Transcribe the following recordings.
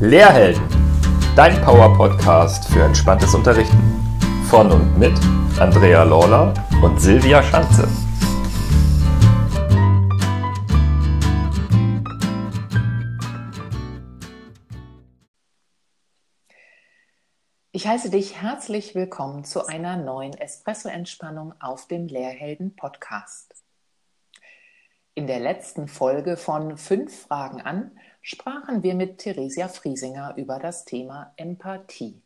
Lehrhelden, dein Power-Podcast für entspanntes Unterrichten. Von und mit Andrea Lawler und Silvia Schanze. Ich heiße dich herzlich willkommen zu einer neuen Espresso-Entspannung auf dem Lehrhelden-Podcast. In der letzten Folge von Fünf Fragen an sprachen wir mit Theresia Friesinger über das Thema Empathie.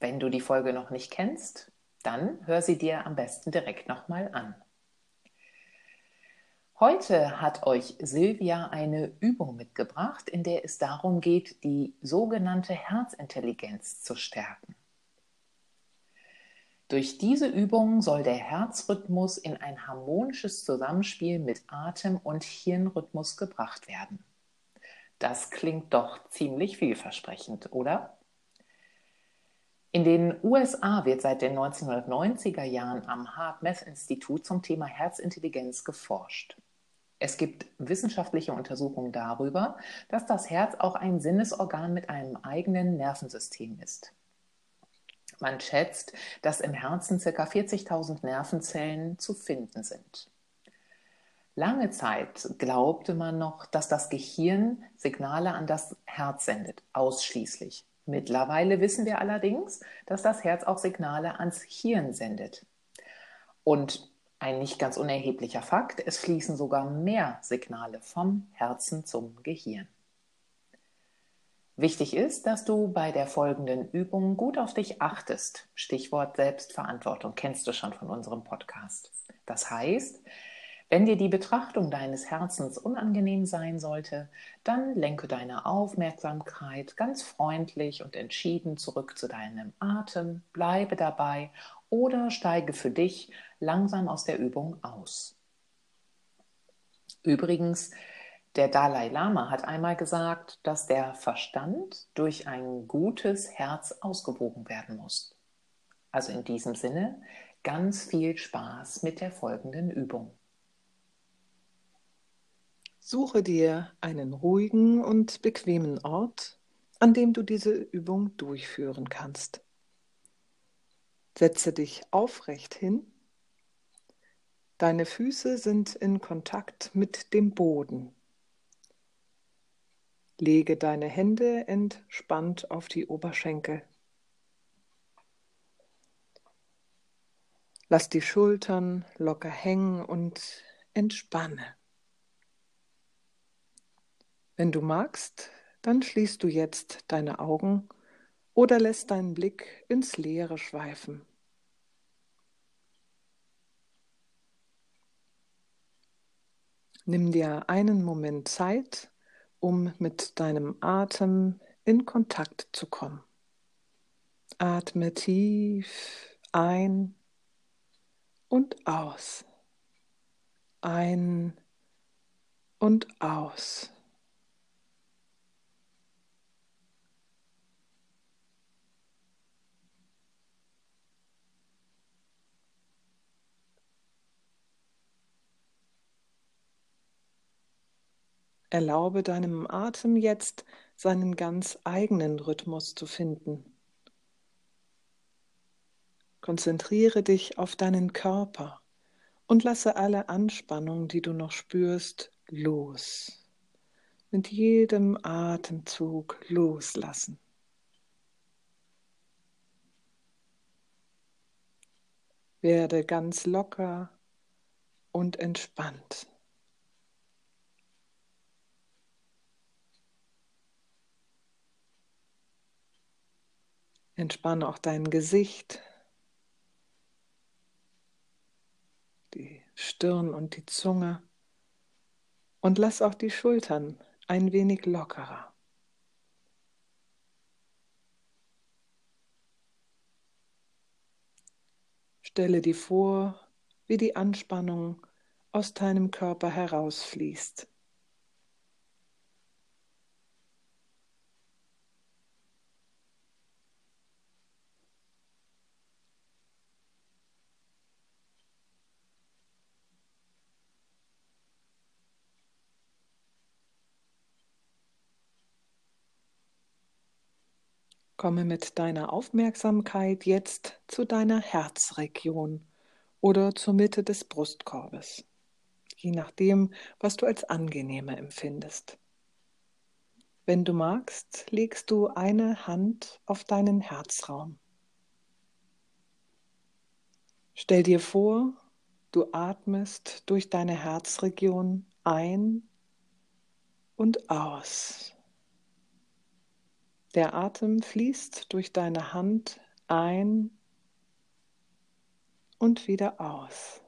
Wenn du die Folge noch nicht kennst, dann hör sie dir am besten direkt nochmal an. Heute hat euch Silvia eine Übung mitgebracht, in der es darum geht, die sogenannte Herzintelligenz zu stärken. Durch diese Übung soll der Herzrhythmus in ein harmonisches Zusammenspiel mit Atem- und Hirnrhythmus gebracht werden. Das klingt doch ziemlich vielversprechend, oder? In den USA wird seit den 1990er Jahren am HeartMath-Institut zum Thema Herzintelligenz geforscht. Es gibt wissenschaftliche Untersuchungen darüber, dass das Herz auch ein Sinnesorgan mit einem eigenen Nervensystem ist. Man schätzt, dass im Herzen ca. 40.000 Nervenzellen zu finden sind. Lange Zeit glaubte man noch, dass das Gehirn Signale an das Herz sendet, ausschließlich. Mittlerweile wissen wir allerdings, dass das Herz auch Signale ans Hirn sendet. Und ein nicht ganz unerheblicher Fakt, es fließen sogar mehr Signale vom Herzen zum Gehirn. Wichtig ist, dass du bei der folgenden Übung gut auf dich achtest. Stichwort Selbstverantwortung kennst du schon von unserem Podcast. Das heißt, wenn dir die Betrachtung deines Herzens unangenehm sein sollte, dann lenke deine Aufmerksamkeit ganz freundlich und entschieden zurück zu deinem Atem, bleibe dabei oder steige für dich langsam aus der Übung aus. Übrigens, der Dalai Lama hat einmal gesagt, dass der Verstand durch ein gutes Herz ausgewogen werden muss. Also in diesem Sinne ganz viel Spaß mit der folgenden Übung. Suche dir einen ruhigen und bequemen Ort, an dem du diese Übung durchführen kannst. Setze dich aufrecht hin. Deine Füße sind in Kontakt mit dem Boden. Lege deine Hände entspannt auf die Oberschenkel. Lass die Schultern locker hängen und entspanne. Wenn du magst, dann schließt du jetzt deine Augen oder lässt deinen Blick ins Leere schweifen. Nimm dir einen Moment Zeit, um mit deinem Atem in Kontakt zu kommen. Atme tief ein und aus. Ein und aus. Erlaube deinem Atem jetzt seinen ganz eigenen Rhythmus zu finden. Konzentriere dich auf deinen Körper und lasse alle Anspannung, die du noch spürst, los. Mit jedem Atemzug loslassen. Werde ganz locker und entspannt. Entspanne auch dein Gesicht, die Stirn und die Zunge und lass auch die Schultern ein wenig lockerer. Stelle dir vor, wie die Anspannung aus deinem Körper herausfließt. Komme mit deiner Aufmerksamkeit jetzt zu deiner Herzregion oder zur Mitte des Brustkorbes, je nachdem, was du als angenehmer empfindest. Wenn du magst, legst du eine Hand auf deinen Herzraum. Stell dir vor, du atmest durch deine Herzregion ein und aus. Der Atem fließt durch deine Hand ein und wieder aus.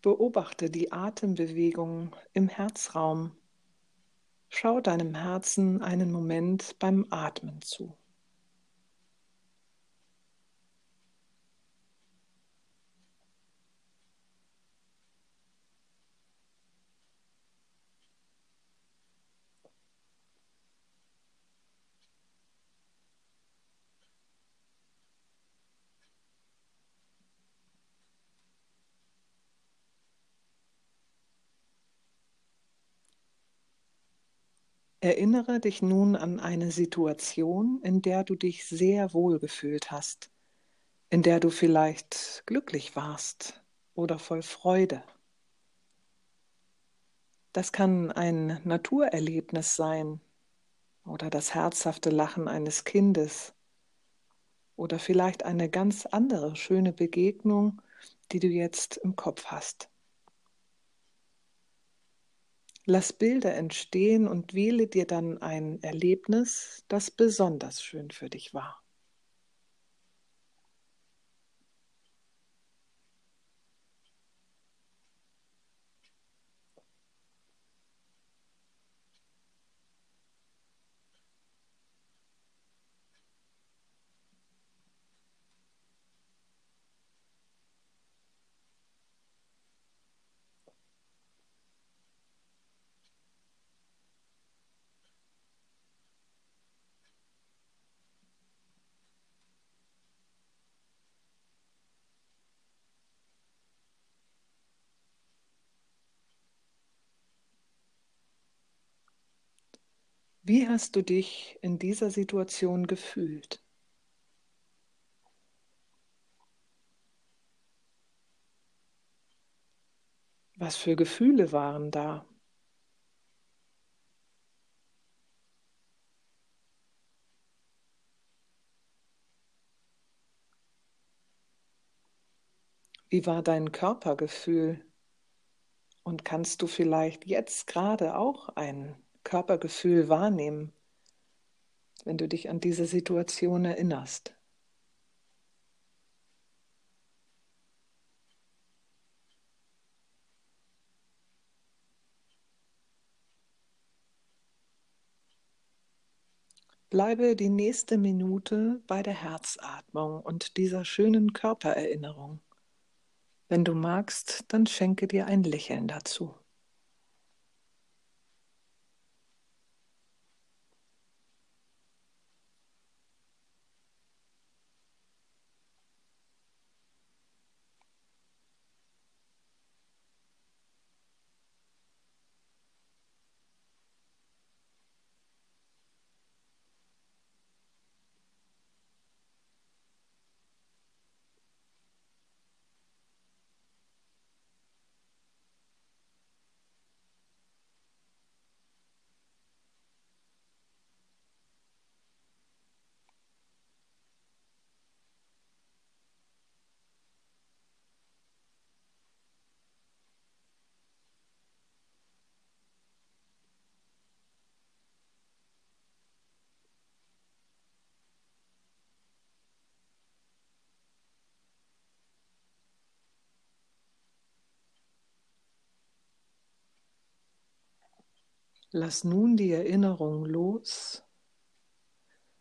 Beobachte die Atembewegung im Herzraum. Schau deinem Herzen einen Moment beim Atmen zu. Erinnere dich nun an eine Situation, in der du dich sehr wohl gefühlt hast, in der du vielleicht glücklich warst oder voll Freude. Das kann ein Naturerlebnis sein oder das herzhafte Lachen eines Kindes oder vielleicht eine ganz andere schöne Begegnung, die du jetzt im Kopf hast. Lass Bilder entstehen und wähle dir dann ein Erlebnis, das besonders schön für dich war. Wie hast du dich in dieser Situation gefühlt? Was für Gefühle waren da? Wie war dein Körpergefühl? Und kannst du vielleicht jetzt gerade auch ein Körpergefühl wahrnehmen, wenn du dich an diese Situation erinnerst. Bleibe die nächste Minute bei der Herzatmung und dieser schönen Körpererinnerung. Wenn du magst, dann schenke dir ein Lächeln dazu. Lass nun die Erinnerung los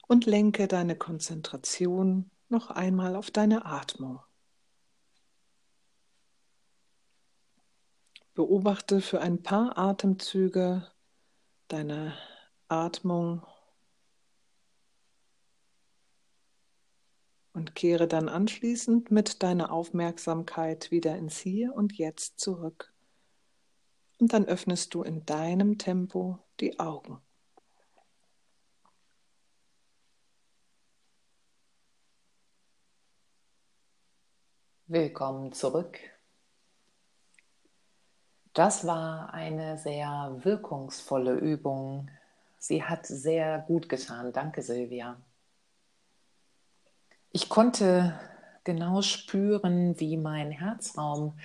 und lenke deine Konzentration noch einmal auf deine Atmung. Beobachte für ein paar Atemzüge deine Atmung und kehre dann anschließend mit deiner Aufmerksamkeit wieder ins Hier und Jetzt zurück. Und dann öffnest du in deinem Tempo die Augen. Willkommen zurück. Das war eine sehr wirkungsvolle Übung. Sie hat sehr gut getan. Danke, Silvia. Ich konnte genau spüren, wie mein Herzraum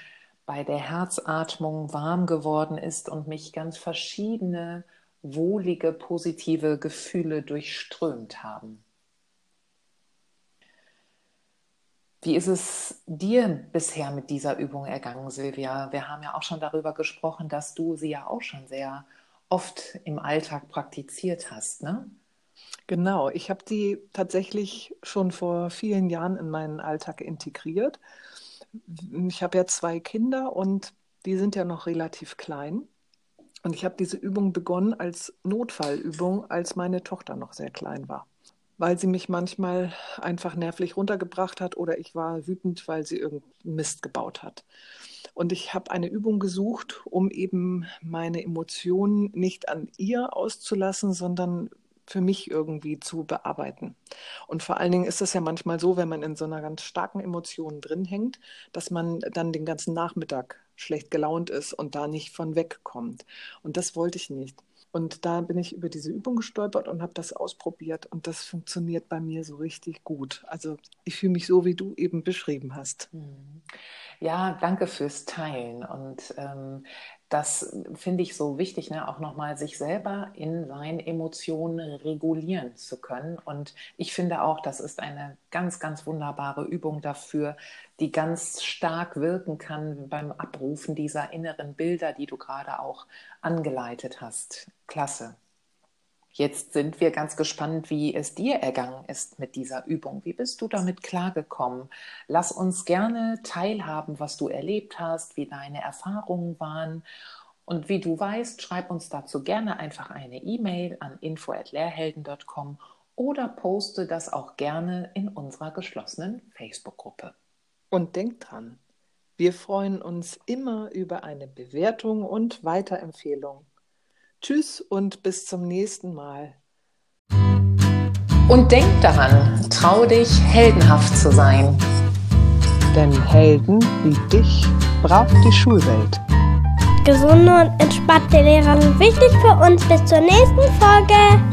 bei der Herzatmung warm geworden ist und mich ganz verschiedene wohlige, positive Gefühle durchströmt haben. Wie ist es dir bisher mit dieser Übung ergangen, Silvia? Wir haben ja auch schon darüber gesprochen, dass du sie ja auch schon sehr oft im Alltag praktiziert hast, ne? Genau, ich habe die tatsächlich schon vor vielen Jahren in meinen Alltag integriert. Ich habe ja zwei Kinder und die sind ja noch relativ klein. Und ich habe diese Übung begonnen als Notfallübung, als meine Tochter noch sehr klein war weil sie mich manchmal einfach nervlich runtergebracht hat oder ich war wütend, weil sie irgendeinen Mist gebaut hat. Und ich habe eine Übung gesucht, um eben meine Emotionen nicht an ihr auszulassen, sondern für mich irgendwie zu bearbeiten. Und vor allen Dingen ist es ja manchmal so, wenn man in so einer ganz starken Emotion drin hängt, dass man dann den ganzen Nachmittag schlecht gelaunt ist und da nicht von wegkommt. Und das wollte ich nicht. Und da bin ich über diese Übung gestolpert und habe das ausprobiert und das funktioniert bei mir so richtig gut. Also ich fühle mich so, wie du eben beschrieben hast. Mhm. Ja, danke fürs Teilen. Und ähm, das finde ich so wichtig, ne? auch nochmal sich selber in seinen Emotionen regulieren zu können. Und ich finde auch, das ist eine ganz, ganz wunderbare Übung dafür, die ganz stark wirken kann beim Abrufen dieser inneren Bilder, die du gerade auch angeleitet hast. Klasse. Jetzt sind wir ganz gespannt, wie es dir ergangen ist mit dieser Übung. Wie bist du damit klargekommen? Lass uns gerne teilhaben, was du erlebt hast, wie deine Erfahrungen waren. Und wie du weißt, schreib uns dazu gerne einfach eine E-Mail an info@lehrhelden.com oder poste das auch gerne in unserer geschlossenen Facebook-Gruppe. Und denk dran, wir freuen uns immer über eine Bewertung und Weiterempfehlung. Tschüss und bis zum nächsten Mal. Und denk daran, trau dich, heldenhaft zu sein. Denn Helden wie dich braucht die Schulwelt. Gesunde und entspannte Lehrer sind wichtig für uns. Bis zur nächsten Folge.